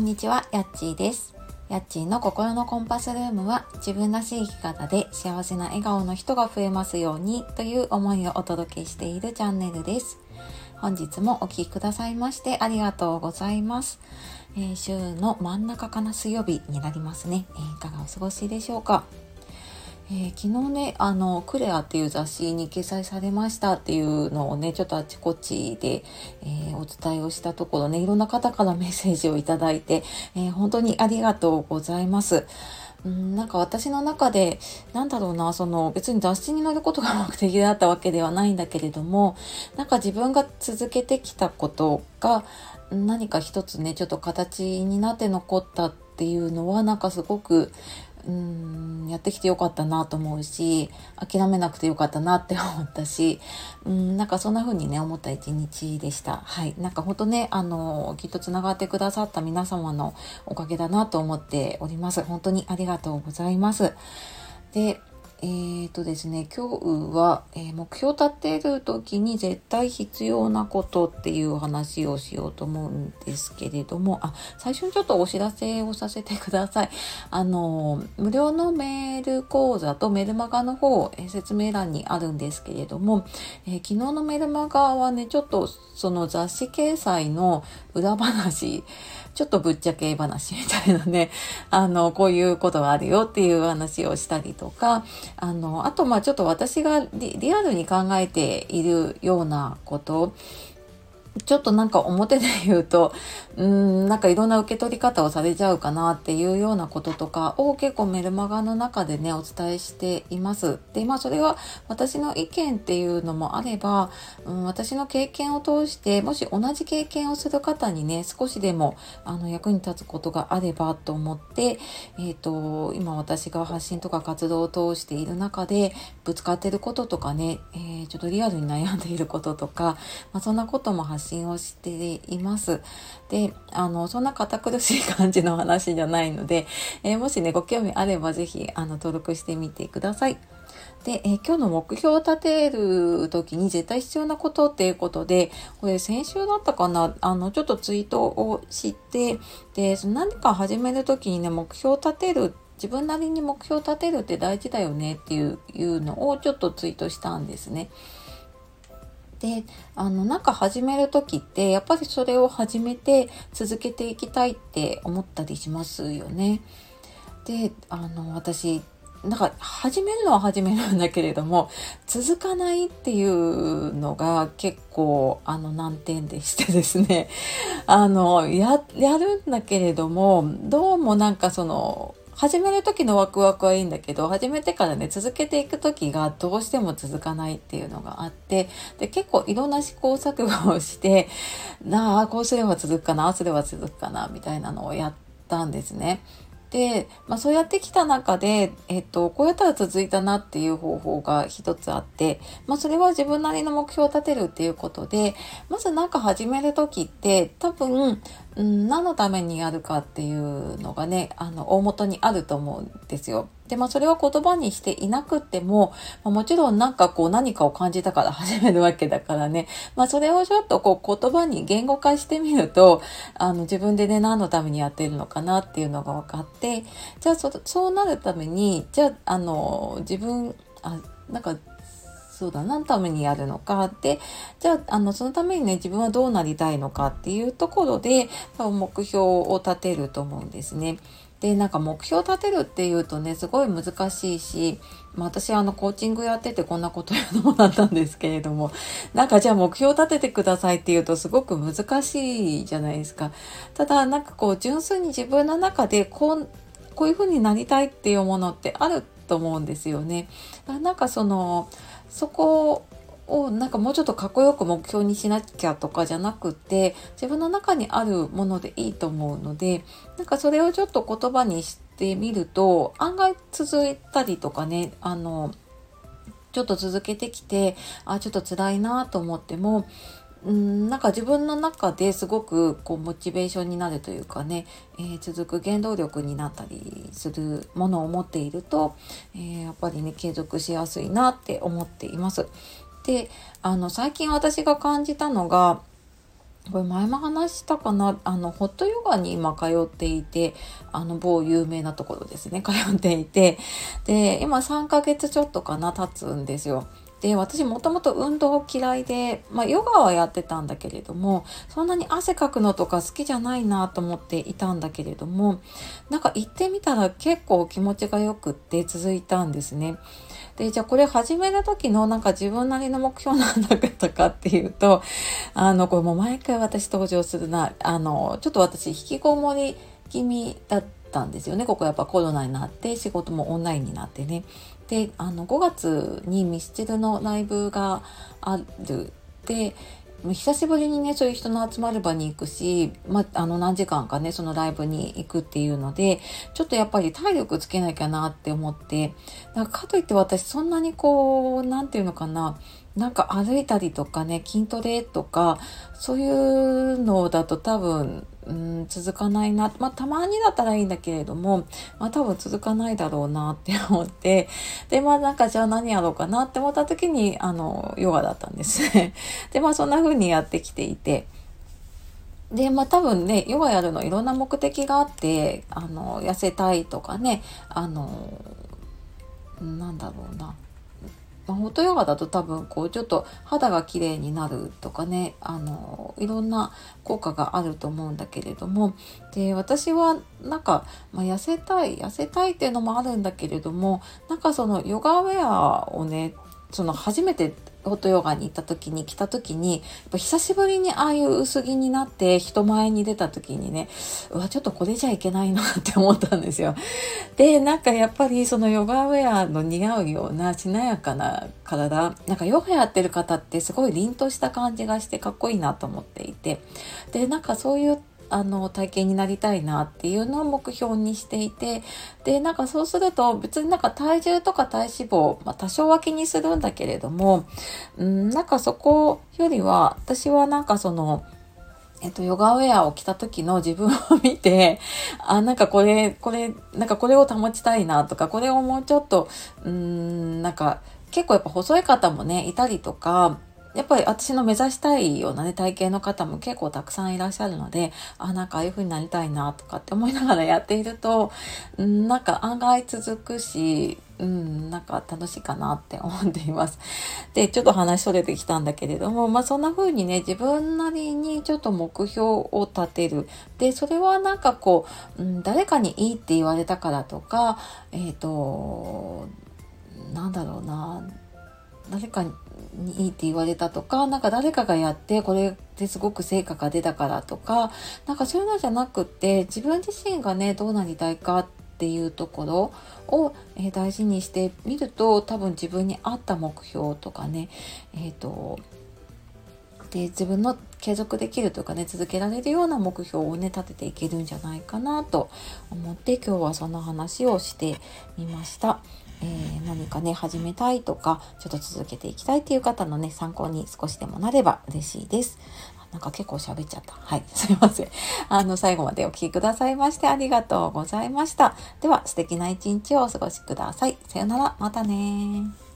んにちは、やっちーです。やっちーの心のコンパスルームは自分らしい生き方で幸せな笑顔の人が増えますようにという思いをお届けしているチャンネルです。本日もお聴きくださいましてありがとうございます。えー週の真ん中かな水曜日になりますね。えーいかがお過ごしでしょうか？えー昨日ね、あの、クレアっていう雑誌に掲載されましたっていうのをね、ちょっとあちこちで、えーお伝えをしたところね、いろんな方からメッセージをいただいて、えー本当にありがとうございます。うん、なんか私の中で、なんだろうな、その別に雑誌に載ることが目的だったわけではないんだけれども、なんか自分が続けてきたことが何か一つね、ちょっと形になって残ったっていうのは、なんかすごく、うん、やってきてよかったなと思うし、諦めなくてよかったなって思ったし、うん、なんかそんな風にね、思った一日でした。はい。なんかほんとね、あの、きっと繋がってくださった皆様のおかげだなと思っております。本当にありがとうございます。で、えーとですね、今日は、えー目標を立てる時に絶対必要なことっていう話をしようと思うんですけれども、あ、最初にちょっとお知らせをさせてください。あの、無料のメール講座とメルマガの方、えー説明欄にあるんですけれども、えー昨日のメルマガはね、ちょっとその雑誌掲載の裏話、ちょっとぶっちゃけ話みたいなね、あの、こういうことがあるよっていう話をしたりとか、あの、あと、まあちょっと私がリリアルに考えているようなこと、ちょっとなんか表で言うと、うーん、なんかいろんな受け取り方をされちゃうかなっていうようなこととかを結構メルマガの中でね、お伝えしています。で、まあそれは私の意見っていうのもあれば、うん、私の経験を通して、もし同じ経験をする方にね、少しでもあの役に立つことがあればと思って、えっ、と、今私が発信とか活動を通している中で、ぶつかってることとかね、えーちょっとリアルに悩んでいることとか、まあ、そんなことも発信をしています。で、あの、そんな堅苦しい感じの話じゃないので、えーもしね、ご興味あればぜひ、あの、登録してみてください。で、えー今日の目標を立てる時に絶対必要なことっていうことで、これ先週だったかな、あの、ちょっとツイートをして、で、その何か始める時にね、目標を立てる自分なりに目標を立てるって大事だよねっていうのをちょっとツイートしたんですね。で、あの、なんか始める時って、やっぱりそれを始めて続けていきたいって思ったりしますよね。で、あの、私、なんか始めるのは始めるんだけれども、続かないっていうのが結構あの難点でしてですね、あの、や、やるんだけれども、どうもなんかその、始める時のワクワクはいいんだけど、始めてからね、続けていく時がどうしても続かないっていうのがあって、で、結構いろんな試行錯誤をして、なあ、こうすれば続くかな、ああすれば続くかな、みたいなのをやったんですね。で、まあそうやってきた中で、えっと、こうやったら続いたなっていう方法が一つあって、まあそれは自分なりの目標を立てるっていうことで、まずなんか始める時って多分、うん、何のためにやるかっていうのがね、あの、大元にあると思うんですよ。で、まあそれは言葉にしていなくっても、まあ、もちろんなんかこう何かを感じたから 始めるわけだからね、まあそれをちょっとこう言葉に言語化してみると、あの自分でね何のためにやってるのかなっていうのが分かって、じゃあそそうなるために、じゃああの自分、あ、なんかそうだ、何のためにやるのかって、じゃあ、あの、そのためにね、自分はどうなりたいのかっていうところで、多分目標を立てると思うんですね。で、なんか目標を立てるっていうとね、すごい難しいし、まあ私あのコーチングやっててこんなこと言うのもなんなんですけれども、なんかじゃあ目標を立ててくださいっていうとすごく難しいじゃないですか。ただなんかこう純粋に自分の中でこう、こういう風になりたいっていうものってあると思うんですよね。なんかその、そこをなんかもうちょっとかっこよく目標にしなきゃとかじゃなくて自分の中にあるものでいいと思うのでなんかそれをちょっと言葉にしてみると案外続いたりとかねあのちょっと続けてきてあちょっと辛いなと思ってもうんなんか自分の中ですごくこうモチベーションになるというかね、えー続く原動力になったりするものを持っていると、えーやっぱりね継続しやすいなって思っています。であの最近私が感じたのがこれ前も話したかなあのホットヨガに今通っていてあの某有名なところですね通っていてで今3ヶ月ちょっとかな経つんですよ。で私もともと運動嫌いで、まあ、ヨガはやってたんだけれどもそんなに汗かくのとか好きじゃないなと思っていたんだけれどもなんか行ってみたら結構気持ちがよくって続いたんですね。で、じゃあこれ始めた時のなんか自分なりの目標なんだったかっていうと、あの、これもう毎回私登場するな、あの、ちょっと私引きこもり気味だったたんですよね。ここやっぱコロナになって仕事もオンラインになってね。で、あの、5月にミスチルのライブがある。で、久しぶりにね、そういう人の集まる場に行くし、まあ、あの何時間かね、そのライブに行くっていうので、ちょっとやっぱり体力つけなきゃなって思って、なんかかといって私そんなにこう、なんていうのかな、なんか歩いたりとかね、筋トレとか、そういうのだと多分、うん、続かないな。まあ、たまにだったらいいんだけれども、まあ、多分続かないだろうなって思って、で、まあ、なんかじゃあ何やろうかなって思った時に、あの、ヨガだったんです。で、まあ、そんな風にやってきていて、で、まあ多分ね、ヨガやるのいろんな目的があって、あの、痩せたいとかね、あの、なんだろうな。ま、ホットヨガだと多分こうちょっと肌が綺麗になるとかねあのいろんな効果があると思うんだけれども。で私はなんか、まあ、痩せたい痩せたいっていうのもあるんだけれどもなんかそのヨガウェアをねその初めてホットヨガに行った時に来た時に、やっぱ久しぶりにああいう薄着になって人前に出た時にね、うわ、ちょっとこれじゃいけないなって思ったんですよ。で、なんかやっぱりそのヨガウェアの似合うようなしなやかな体、なんかヨガやってる方ってすごい凛とした感じがしてかっこいいなと思っていて、で、なんかそういうあの体型になりたいなっていうのを目標にしていてでなんかそうすると別になんか体重とか体脂肪、まあ、多少は気にするんだけれどもんなんかそこよりは私はなんかそのえっと、ヨガウェアを着た時の自分を見て、あ、なんかこれ、これ、なんかこれを保ちたいなとか、これをもうちょっと、うん、なんか、結構やっぱ細い方もね、いたりとか、やっぱり私の目指したいようなね、体型の方も結構たくさんいらっしゃるので、あ、なんかああいう風になりたいなとかって思いながらやっていると、なんか案外続くし、うん、なんか楽しいかなって思っています。で、ちょっと話それてきたんだけれども、まあそんな風にね、自分なりにちょっと目標を立てる。で、それはなんかこう、うん、誰かにいいって言われたからとか、えっ、ー、と、なんだろうな、誰かににいいって言われたとか、なんか誰かがやってこれですごく成果が出たからとか、なんかそういうのじゃなくって、自分自身がね、どうなりたいかっていうところを、えー、大事にしてみると、多分自分に合った目標とかね、えっ、ー、と、で自分の継続できるというかね続けられるような目標をね立てていけるんじゃないかなと思って今日はその話をしてみました。えー、何かね、始めたいとか、ちょっと続けていきたいっていう方のね、参考に少しでもなれば嬉しいです。なんか結構喋っちゃった。はい。すいません。あの、最後までお聴きくださいましてありがとうございました。では、素敵な一日をお過ごしください。さよなら。またね